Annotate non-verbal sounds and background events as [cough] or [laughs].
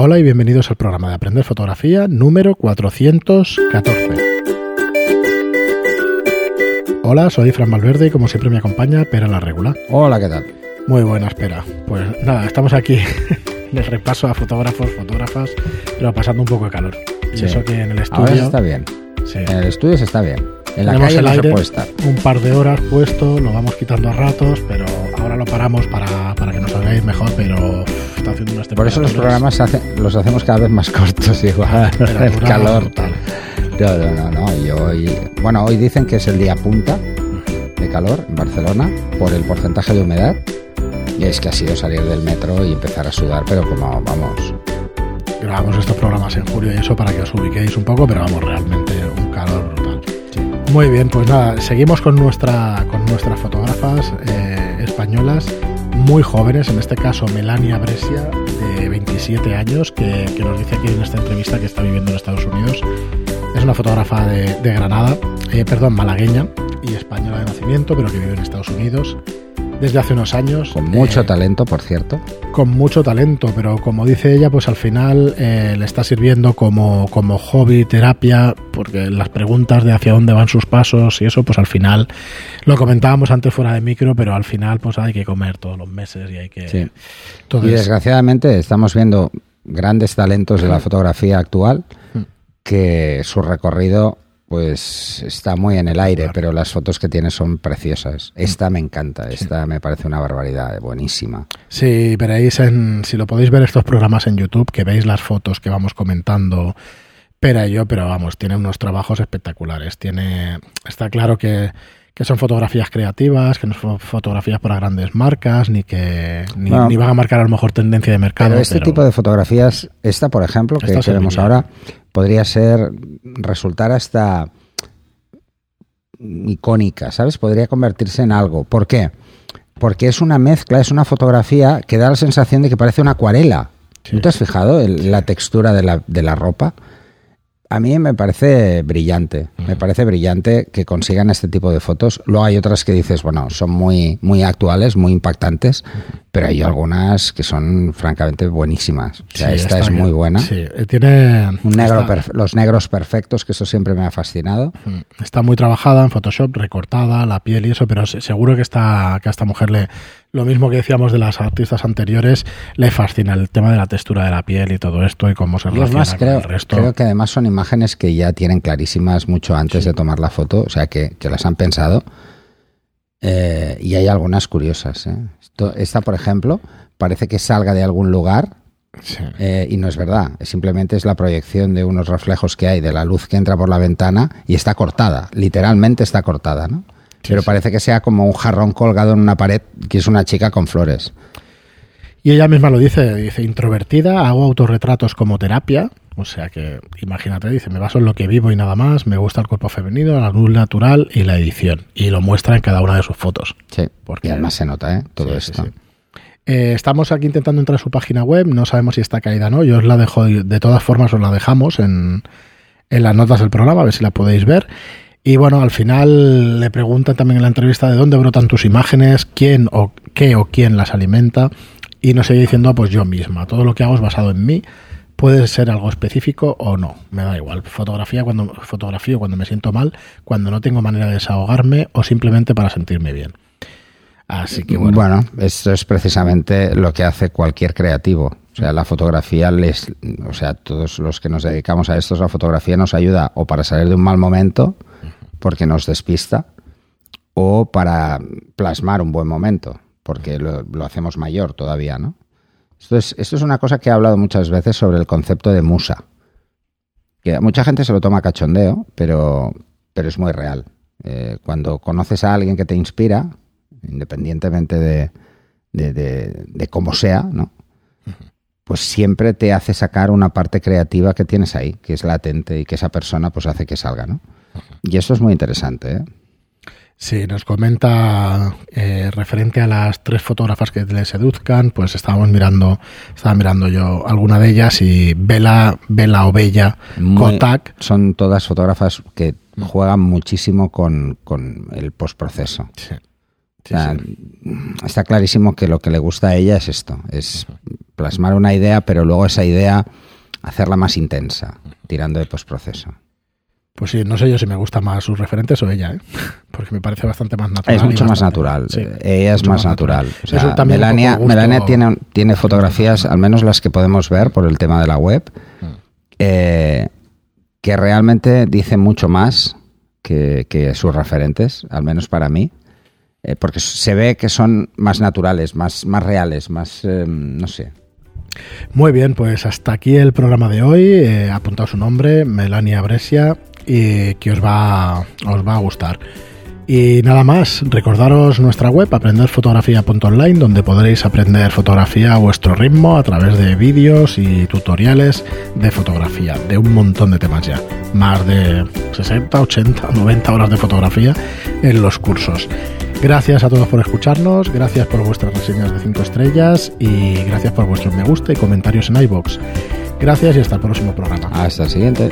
Hola y bienvenidos al programa de Aprender Fotografía número 414. Hola, soy Fran Valverde y como siempre me acompaña Pera la Regular. Hola, ¿qué tal? Muy buena, espera. Pues nada, estamos aquí [laughs] en el repaso a fotógrafos, fotógrafas, pero pasando un poco de calor. Y Sí. eso que en el Ahora estudio... se está bien. sí, En el estudio se está bien. En la tenemos calle el no se aire puede estar. un par de horas puesto, lo vamos quitando a ratos, pero ahora lo paramos para, para que nos oigáis mejor, pero está haciendo unas Por eso los programas los hacemos cada vez más cortos [laughs] igual. el Temperatura calor. No, no, no, no. Y hoy, bueno, hoy dicen que es el día punta de calor en Barcelona por el porcentaje de humedad. Y es que ha sido salir del metro y empezar a sudar, pero como vamos. grabamos estos programas en julio y eso para que os ubiquéis un poco, pero vamos, realmente un calor brutal. Muy bien, pues nada, seguimos con, nuestra, con nuestras fotógrafas eh, españolas muy jóvenes, en este caso Melania Brescia, de 27 años, que, nos dice aquí en esta entrevista que está viviendo en Estados Unidos. Es una fotógrafa de, de Granada, eh, perdón, malagueña y española de nacimiento, pero que vive en Estados Unidos desde hace unos años. Con mucho Eh, talento, por cierto. con mucho talento, pero como dice ella, pues al final eh, le está sirviendo como, como hobby, terapia, porque las preguntas de hacia dónde van sus pasos y eso, pues al final, lo comentábamos antes fuera de micro, pero al final pues hay que comer todos los meses y hay que... Sí. Y Entonces, desgraciadamente estamos viendo grandes talentos de la fotografía actual Mm. que su recorrido pues está muy en el aire, pero las fotos que tiene son preciosas. Esta me encanta, esta me parece una barbaridad, buenísima. sí, veréis, en, si lo podéis ver estos programas en YouTube, que veis las fotos que vamos comentando, Pera y yo, pero vamos, tiene unos trabajos espectaculares. Tiene, está claro que, que son fotografías creativas, que no son fotografías para grandes marcas, ni que ni, Bueno. ni van a marcar a lo mejor tendencia de mercado. Pero este tipo de fotografías, esta por ejemplo, que, bien. ahora, podría ser, resultar hasta icónica, ¿sabes? Podría convertirse en algo. ¿Por qué? Porque es una mezcla, es una fotografía que da la sensación de que parece una acuarela. Sí. ¿No te has fijado el- la textura de la, de la ropa? A mí me parece brillante, me parece brillante que consigan este tipo de fotos. Luego hay otras que dices, bueno, son muy, muy actuales, muy impactantes, pero hay algunas que son francamente buenísimas. O sea, Sí, esta es muy bien. buena. Sí, eh, tiene. Un negro está, los negros perfectos, que eso siempre me ha fascinado. mm, está muy trabajada en Photoshop, recortada, la piel y eso, pero se- seguro que, está, que a esta mujer le. Lo mismo que decíamos de las artistas anteriores, le fascina el tema de la textura de la piel y todo esto y cómo se relaciona más, con creo, el resto. creo que además son imágenes que ya tienen clarísimas mucho antes de tomar la foto, o sea, que, que las han pensado. Eh, y hay algunas curiosas. ¿eh? Esto- esta, por ejemplo, parece que salga de algún lugar Sí. eh, y no es verdad. Simplemente es la proyección de unos reflejos que hay de la luz que entra por la ventana y está cortada. Literalmente está cortada, ¿no? Pero parece que sea como un jarrón colgado en una pared, que es una chica con flores. Y ella misma lo dice, dice, introvertida, hago autorretratos como terapia, o sea que, imagínate, dice, me baso en lo que vivo y nada más, me gusta el cuerpo femenino, la luz natural y la edición. Y lo muestra en cada una de sus fotos. Sí. Porque- y además se nota, ¿eh? Todo Sí, sí, esto. sí. Eh, estamos aquí intentando entrar a su página web, no sabemos si está caída o no, yo os la dejo, de todas formas os la dejamos en, en las notas del programa, a ver si la podéis ver. Y bueno, al final le preguntan también en la entrevista de dónde brotan tus imágenes, quién o qué o quién las alimenta. Y nos sigue diciendo, pues yo misma, todo lo que hago es basado en mí. Puede ser algo específico o no, me da igual. Fotografía cuando fotografío cuando me siento mal, cuando no tengo manera de desahogarme o simplemente para sentirme bien. Así que bueno, Bueno, esto es precisamente lo que hace cualquier creativo. O sea, la fotografía les, o sea, todos los que nos dedicamos a esto, la fotografía nos ayuda o para salir de un mal momento, porque nos despista, o para plasmar un buen momento, porque lo hacemos mayor todavía, ¿no? Esto es, esto es una cosa que he hablado muchas veces sobre el concepto de musa. Que a mucha gente se lo toma cachondeo, pero, pero es muy real. Eh, cuando conoces a alguien que te inspira, independientemente de, de, de- de cómo sea, ¿no? Pues siempre te hace sacar una parte creativa que tienes ahí, que es latente y que esa persona pues hace que salga, ¿no? Y eso es muy interesante, ¿eh? Sí, nos comenta eh, referente a las tres fotógrafas que le seduzcan, pues estábamos mirando, estaba mirando yo alguna de ellas y Bela, Bela o Bella Kotak, Son todas fotógrafas que juegan muchísimo con, con el postproceso. sí, O sea, Está clarísimo que lo que le gusta a ella es esto, es plasmar una idea, pero luego esa idea hacerla más intensa, tirando de postproceso. Pues sí, no sé yo si me gusta más sus referentes o ella, ¿eh? [laughs] porque me parece bastante más natural. Es mucho más natural. Sí, ella es más natural. O sea, Melania, Melania tiene, tiene fotografías, al menos las que podemos ver por el tema de la web, mm. eh, que realmente dicen mucho más que, sus referentes, al menos para mí. Eh, porque se ve que son más naturales, más, más reales, más, eh, no sé, muy bien, pues hasta aquí el programa de hoy. He apuntado su nombre, Melania Brescia, y que os va, os va a gustar. Y nada más, recordaros nuestra web aprenderfotografía.online donde podréis aprender fotografía a vuestro ritmo a través de vídeos y tutoriales de fotografía, de un montón de temas ya. Más de 60, 80, 90 horas de fotografía en los cursos. Gracias a todos por escucharnos, gracias por vuestras reseñas de 5 estrellas y gracias por vuestros me gusta y comentarios en iBox. Gracias y hasta el próximo programa. Hasta el siguiente.